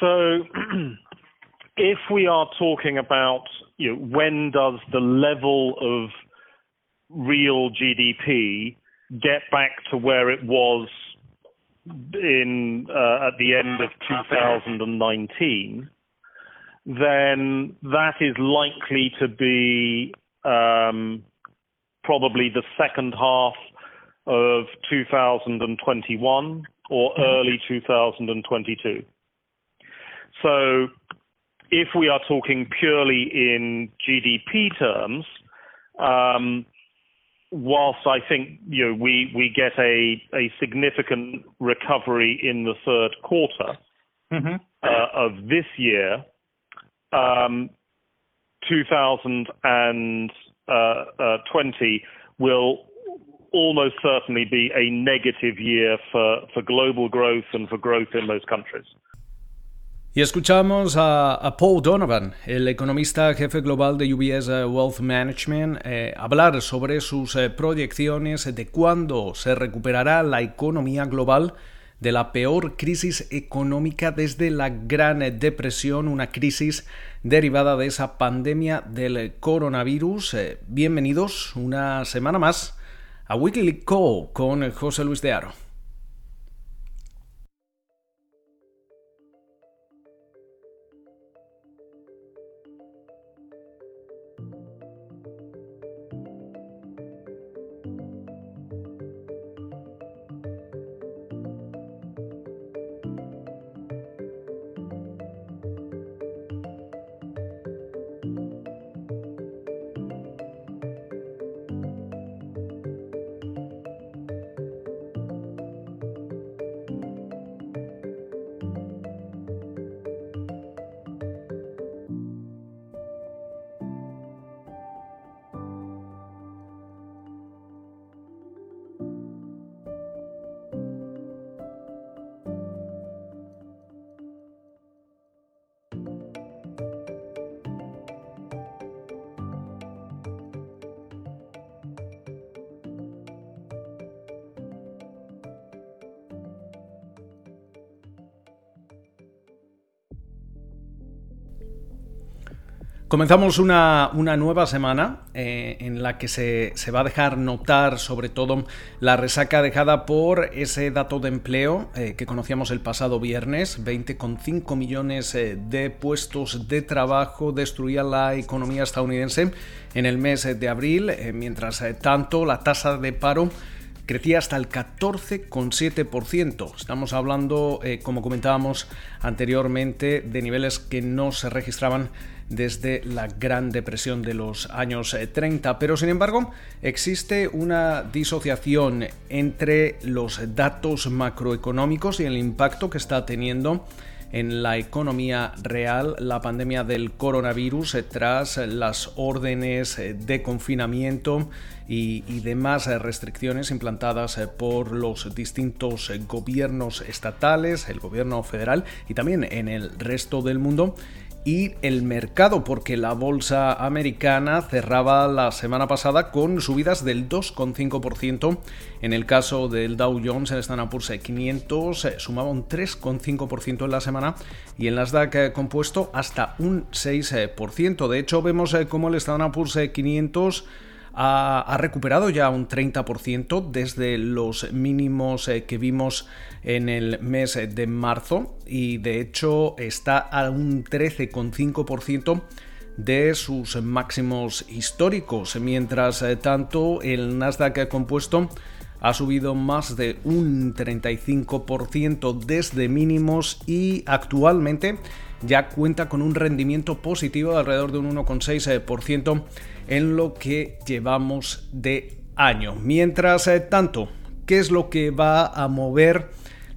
So, if we are talking about you know, when does the level of real GDP get back to where it was in uh, at the end of 2019, then that is likely to be um, probably the second half of 2021 or early 2022. So if we are talking purely in GDP terms, um, whilst I think you know we we get a a significant recovery in the third quarter Mm-hmm. uh, of this year, um, 2020 will almost certainly be a negative year for for global growth and for growth in those countries. Y escuchamos a, Paul Donovan, el economista jefe global de UBS Wealth Management, eh, hablar sobre sus eh, proyecciones de cuándo se recuperará la economía global de la peor crisis económica desde la Gran Depresión, una crisis derivada de esa pandemia del coronavirus. Eh, bienvenidos una semana más a Weekly Call con José Luis de Aro. Comenzamos una, una nueva semana eh, en la que se, se, va a dejar notar sobre todo la resaca dejada por ese dato de empleo eh, que conocíamos el pasado viernes. 20,5 millones eh, de puestos de trabajo destruía la economía estadounidense en el mes de abril, mientras tanto la tasa de paro crecía hasta el 14,7%. Estamos hablando, como comentábamos anteriormente, de niveles que no se registraban desde la Gran Depresión de los años 30. Eh, Pero sin embargo, existe una disociación entre los datos macroeconómicos y el impacto que está teniendo en la economía real la pandemia del coronavirus eh, tras las órdenes eh, de confinamiento y, demás restricciones implantadas por los distintos gobiernos estatales, el gobierno federal y también en el resto del mundo y el mercado, porque la bolsa americana cerraba la semana pasada con subidas del 2,5%. En el caso del Dow Jones, el Standard Poor's 500 eh, sumaba un 3,5% en la semana y en Nasdaq eh, compuesto hasta un 6%. De hecho, vemos eh, cómo el Standard Poor's 500 ha, recuperado ya un 30% desde los mínimos eh, que vimos en el mes de marzo y de hecho está a un 13,5% de sus máximos históricos, mientras eh, tanto el Nasdaq compuesto ha subido más de un 35% desde mínimos y actualmente ya cuenta con un rendimiento positivo de alrededor de un 1,6% en lo que llevamos de año. Mientras eh, tanto, ¿qué es lo que va a mover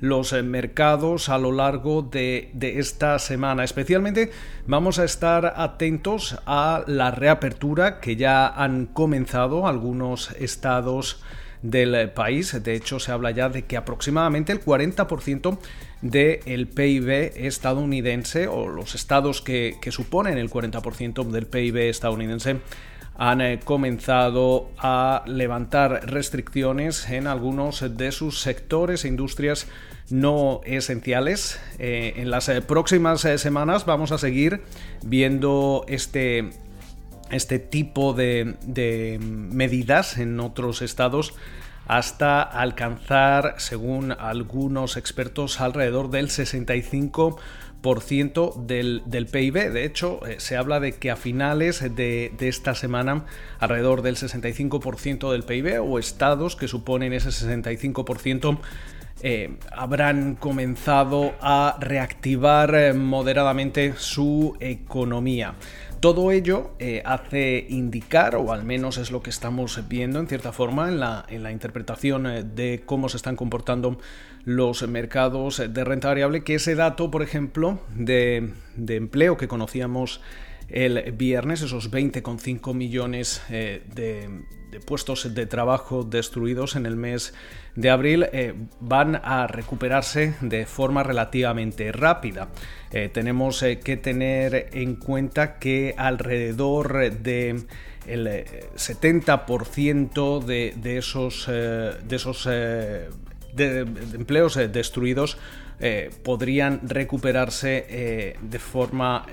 los eh, mercados a lo largo de, de, esta semana. Especialmente vamos a estar atentos a la reapertura que ya han comenzado algunos estados del país. De hecho, se habla ya de que aproximadamente el 40% del PIB estadounidense o los estados que, que suponen el 40% del PIB estadounidense han eh, comenzado a levantar restricciones en algunos de sus sectores e industrias no esenciales. Eh, en las próximas semanas vamos a seguir viendo este, este tipo de, medidas en otros estados hasta alcanzar, según algunos expertos, alrededor del 65% del, del, PIB. De hecho, eh, se habla de que a finales de, esta semana, alrededor del 65% del PIB o estados que suponen ese 65%, eh, habrán comenzado a reactivar eh, moderadamente su economía. Todo ello eh, hace indicar, o al menos es lo que estamos viendo en cierta forma en la, interpretación eh, de cómo se están comportando los mercados de renta variable, que ese dato, por ejemplo, de, empleo que conocíamos el viernes, esos 20,5 millones eh, de, de puestos de trabajo destruidos en el mes de abril eh, van a recuperarse de forma relativamente rápida. Eh, tenemos que tener en cuenta que alrededor de el 70% de, de, esos, de esos empleos destruidos podrían recuperarse de forma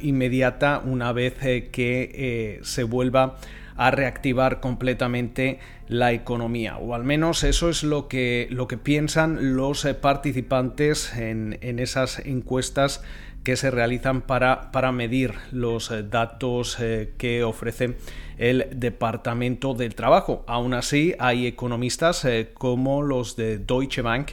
inmediata una vez que se vuelva a reactivar completamente la economía, o al menos eso es lo que, lo que piensan los eh, participantes en, esas encuestas que se realizan para, para medir los eh, datos eh, que ofrece el Departamento del Trabajo. Aún así, hay economistas como los de Deutsche Bank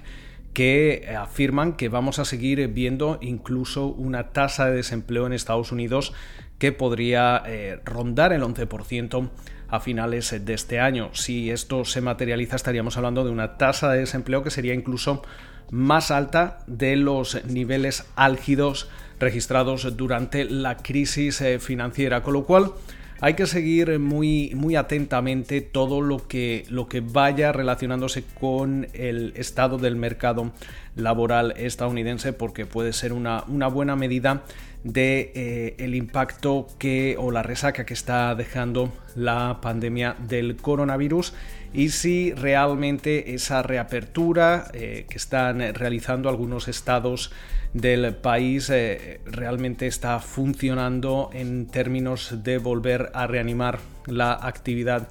que afirman que vamos a seguir viendo incluso una tasa de desempleo en Estados Unidos que podría eh, rondar el 11% a finales de este año. Si esto se materializa estaríamos hablando de una tasa de desempleo que sería incluso más alta de los niveles álgidos registrados durante la crisis eh, financiera, con lo cual hay que seguir muy, muy atentamente todo lo que, lo que vaya relacionándose con el estado del mercado laboral estadounidense porque puede ser una, una buena medida de eh, el impacto que o la resaca que está dejando la pandemia del coronavirus y si realmente esa reapertura eh, que están realizando algunos estados del país eh, realmente está funcionando en términos de volver a reanimar la actividad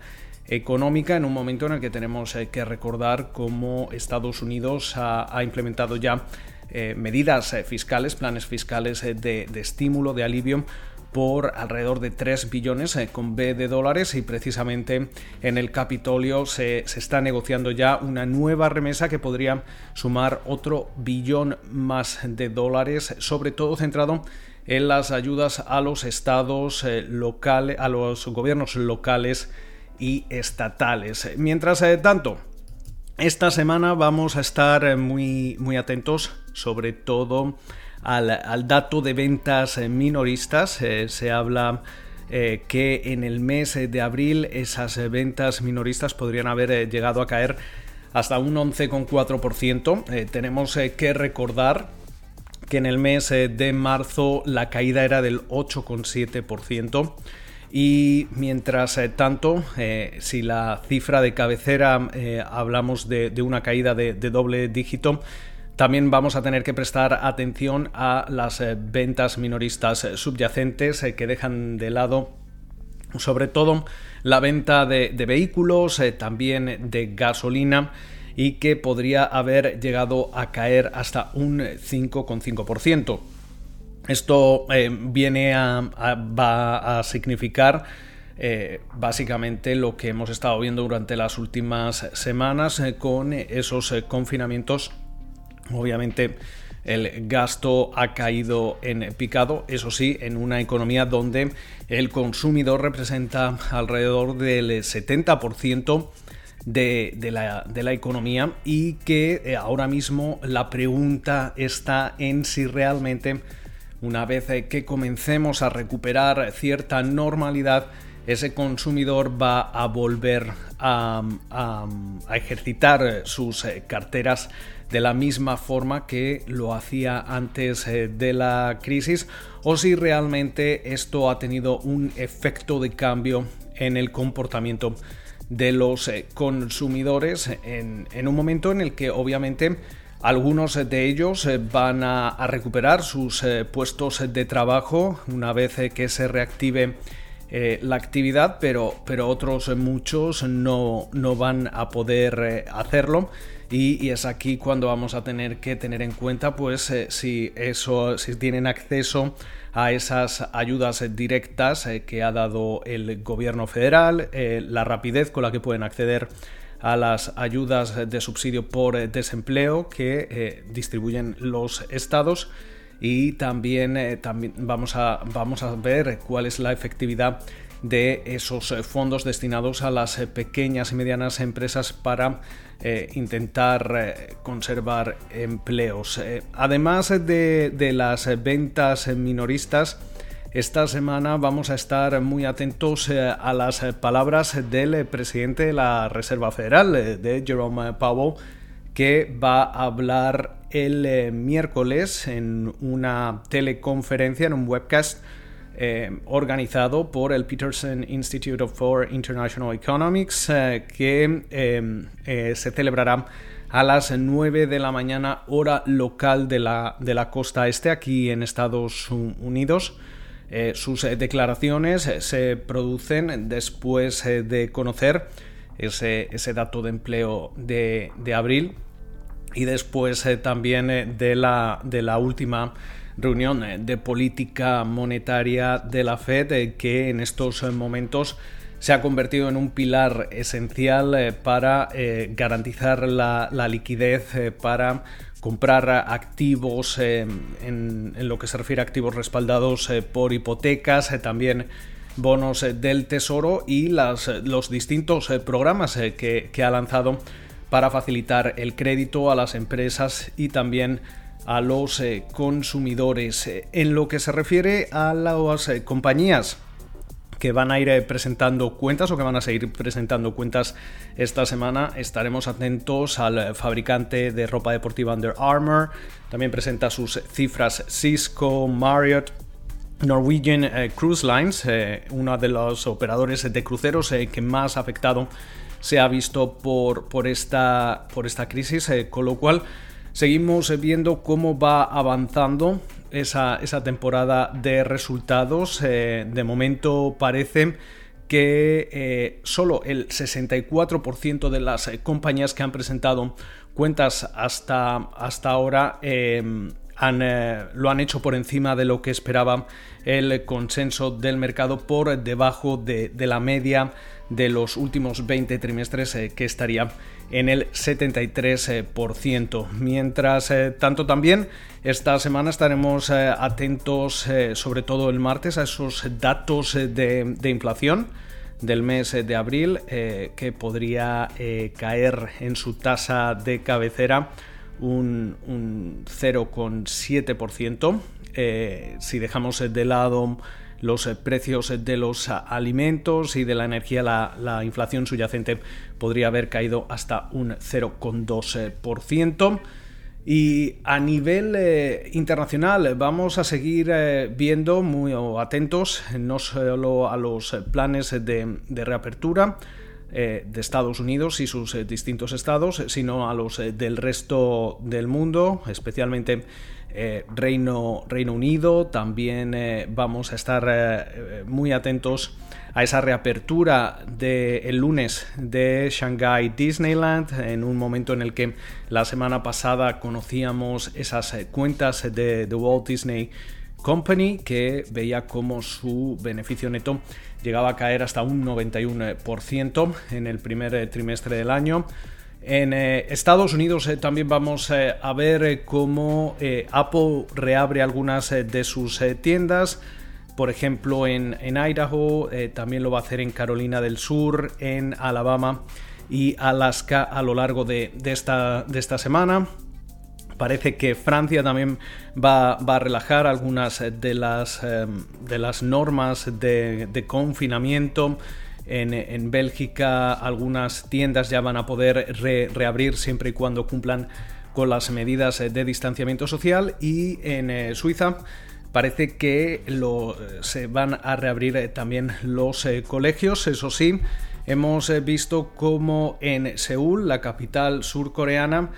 económica en un momento en el que tenemos que recordar cómo Estados Unidos ha implementado ya eh, medidas eh, fiscales, planes fiscales eh, de, estímulo, de alivio por alrededor de 3 billones con B de dólares y precisamente en el Capitolio se, se, está negociando ya una nueva remesa que podría sumar otro billón más de dólares, sobre todo centrado en las ayudas a los estados locales, a los gobiernos locales y estatales. Mientras tanto, esta semana vamos a estar muy, muy atentos sobre todo al, dato de ventas minoristas. Eh, se habla eh, que en el mes de abril esas ventas minoristas podrían haber eh, llegado a caer hasta un 11,4%. tenemos que recordar que en el mes de marzo la caída era del 8,7%. Y mientras eh, tanto, eh, si la cifra de cabecera eh, hablamos de, una caída de, doble dígito, también vamos a tener que prestar atención a las ventas minoristas subyacentes que dejan de lado sobre todo la venta de, vehículos, también de gasolina y que podría haber llegado a caer hasta un 5,5%. Esto eh, viene a, va a significar eh, básicamente lo que hemos estado viendo durante las últimas semanas eh, con esos confinamientos. Obviamente el gasto ha caído en picado, eso sí, en una economía donde el consumidor representa alrededor del 70% de, la, de, la, economía y que ahora mismo la pregunta está en si realmente una vez eh, que comencemos a recuperar cierta normalidad, ese consumidor va a volver a, ejercitar sus eh, carteras de la misma forma que lo hacía antes eh, de la crisis o si realmente esto ha tenido un efecto de cambio en el comportamiento de los eh, consumidores en, un momento en el que obviamente algunos de ellos eh, van a, recuperar sus puestos de trabajo una vez que se reactive la actividad, pero, pero otros muchos no, no van a poder hacerlo. Y, es aquí cuando vamos a tener que tener en cuenta pues si eso si tienen acceso a esas ayudas directas eh, que ha dado el gobierno federal, eh, la rapidez con la que pueden acceder a las ayudas de subsidio por desempleo que eh, distribuyen los estados. Y también, también vamos, a, vamos a ver cuál es la efectividad de esos fondos destinados a las pequeñas y medianas empresas para eh, intentar eh, conservar empleos. Eh, además de, las ventas minoristas, esta semana vamos a estar muy atentos a las palabras del presidente de la Reserva Federal, de Jerome Powell, que va a hablar el miércoles en una teleconferencia, en un webcast eh, organizado por el Peterson Institute for International Economics, eh, que eh, se celebrará a las 9 de la mañana hora local de la, de la costa este aquí en Estados Unidos. sus declaraciones se producen después de conocer ese, ese, dato de empleo de, de abril y después también de la, de la última reunión eh, de política monetaria de la Fed eh, que en estos eh, momentos se ha convertido en un pilar esencial para garantizar la, liquidez, para comprar activos en, lo que se refiere a activos respaldados por hipotecas, también bonos del tesoro y los distintos programas que, que ha lanzado para facilitar el crédito a las empresas y también a los eh, consumidores. Eh, en lo que se refiere a las eh, compañías que van a ir presentando cuentas o que van a seguir presentando cuentas esta semana. Estaremos atentos al fabricante de ropa deportiva Under Armour. También presenta sus cifras Cisco, Marriott, Norwegian Cruise Lines, uno de los operadores de cruceros que más afectado se ha visto por, por, esta, por esta crisis, con lo cual Seguimos viendo cómo va avanzando esa, temporada de resultados. Eh, de momento parece que eh, solo el 64% de las eh, compañías que han presentado cuentas hasta, hasta ahora lo han hecho por encima de lo que esperaba el consenso del mercado, por debajo de, de la media de los últimos 20 trimestres que estaría en el 73%. Mientras eh, tanto también esta semana estaremos eh, atentos eh, sobre todo el martes a esos datos de, inflación del mes de abril que podría caer en su tasa de cabecera un, un 0,7%. si dejamos de lado los eh, precios de los ah, alimentos y de la energía, la, inflación subyacente podría haber caído hasta un 0,2%. Y a nivel eh, internacional vamos a seguir eh, viendo muy atentos no solo a los planes de, reapertura de Estados Unidos y sus distintos estados, sino a los del resto del mundo, especialmente eh, Reino, Unido. También eh, vamos a estar eh, muy atentos a esa reapertura del lunes de Shanghai Disneyland, en un momento en el que la semana pasada conocíamos esas cuentas de The Walt Disney Company que veía como su beneficio neto llegaba a caer hasta un 91% en el primer trimestre del año. En eh, Estados Unidos eh, también vamos eh, a ver cómo Apple reabre algunas de sus tiendas. Por ejemplo, en, Idaho, también lo va a hacer en Carolina del Sur, en Alabama y Alaska a lo largo de, esta, de esta, semana. Parece que Francia también va, a relajar algunas de las, de las normas de, de confinamiento. En, Bélgica algunas tiendas ya van a poder reabrir siempre y cuando cumplan con las medidas de distanciamiento social y en eh, Suiza parece que se van a reabrir también los colegios, eso sí. Hemos visto cómo en Seúl, la capital surcoreana,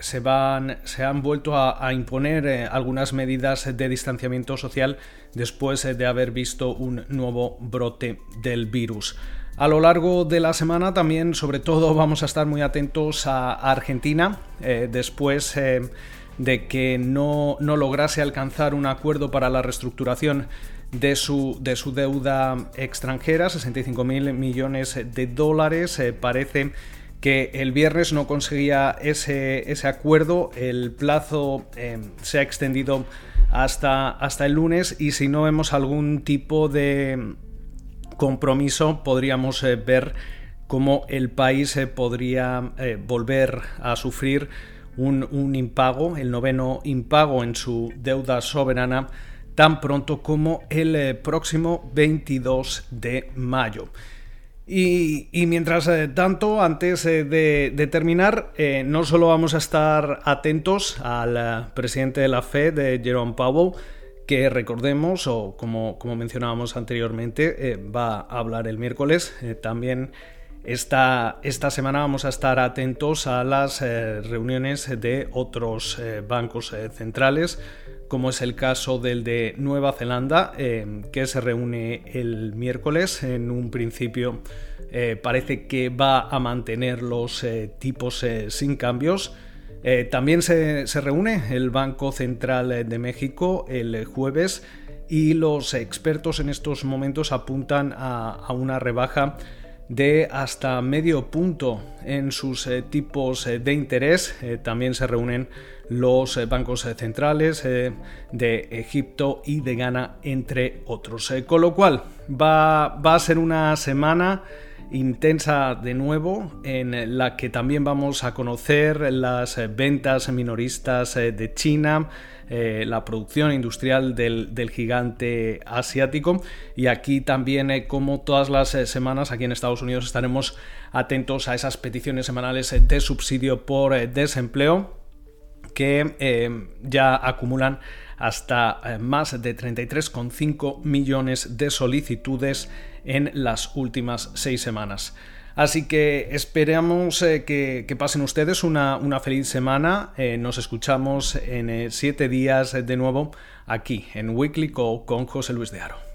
se, van, se han vuelto a, imponer eh, algunas medidas de distanciamiento social después eh, de haber visto un nuevo brote del virus. A lo largo de la semana también, sobre todo, vamos a estar muy atentos a, Argentina, eh, después de que no, no, lograse alcanzar un acuerdo para la reestructuración de su, de su deuda extranjera, 65.000 millones de dólares, parece que el viernes no conseguía ese, ese acuerdo, el plazo em, se ha extendido hasta, hasta el lunes y si no vemos algún tipo de compromiso podríamos eh, ver cómo el país eh, podría eh, volver a sufrir un, un, impago, el noveno impago en su deuda soberana tan pronto como el próximo 22 de mayo. Y, mientras eh, tanto, antes eh, de, terminar, eh, no solo vamos a estar atentos al presidente de la Fed, Jerome Powell, que recordemos, o como, como mencionábamos anteriormente, va a hablar el miércoles, también esta, esta, semana vamos a estar atentos a las reuniones de otros bancos centrales, como es el caso del de Nueva Zelanda, eh, que se reúne el miércoles. En un principio eh, parece que va a mantener los eh, tipos sin cambios. también se, reúne el Banco Central de México el jueves y los expertos en estos momentos apuntan a una rebaja de hasta medio punto en sus eh, tipos eh, de interés. Eh, también se reúnen los bancos centrales de Egipto y de Ghana, entre otros. con lo cual, va, va a ser una semana intensa de nuevo en la que también vamos a conocer las ventas minoristas de China, eh, la producción industrial del, gigante asiático. Y aquí también, eh, como todas las eh, semanas, aquí en Estados Unidos estaremos atentos a esas peticiones semanales de subsidio por desempleo que ya acumulan hasta más de 33,5 millones de solicitudes en las últimas seis semanas. Así que esperamos eh, que, pasen ustedes una, feliz semana. Eh, nos escuchamos en eh, siete días de nuevo aquí en Weekly con José Luis de Aro.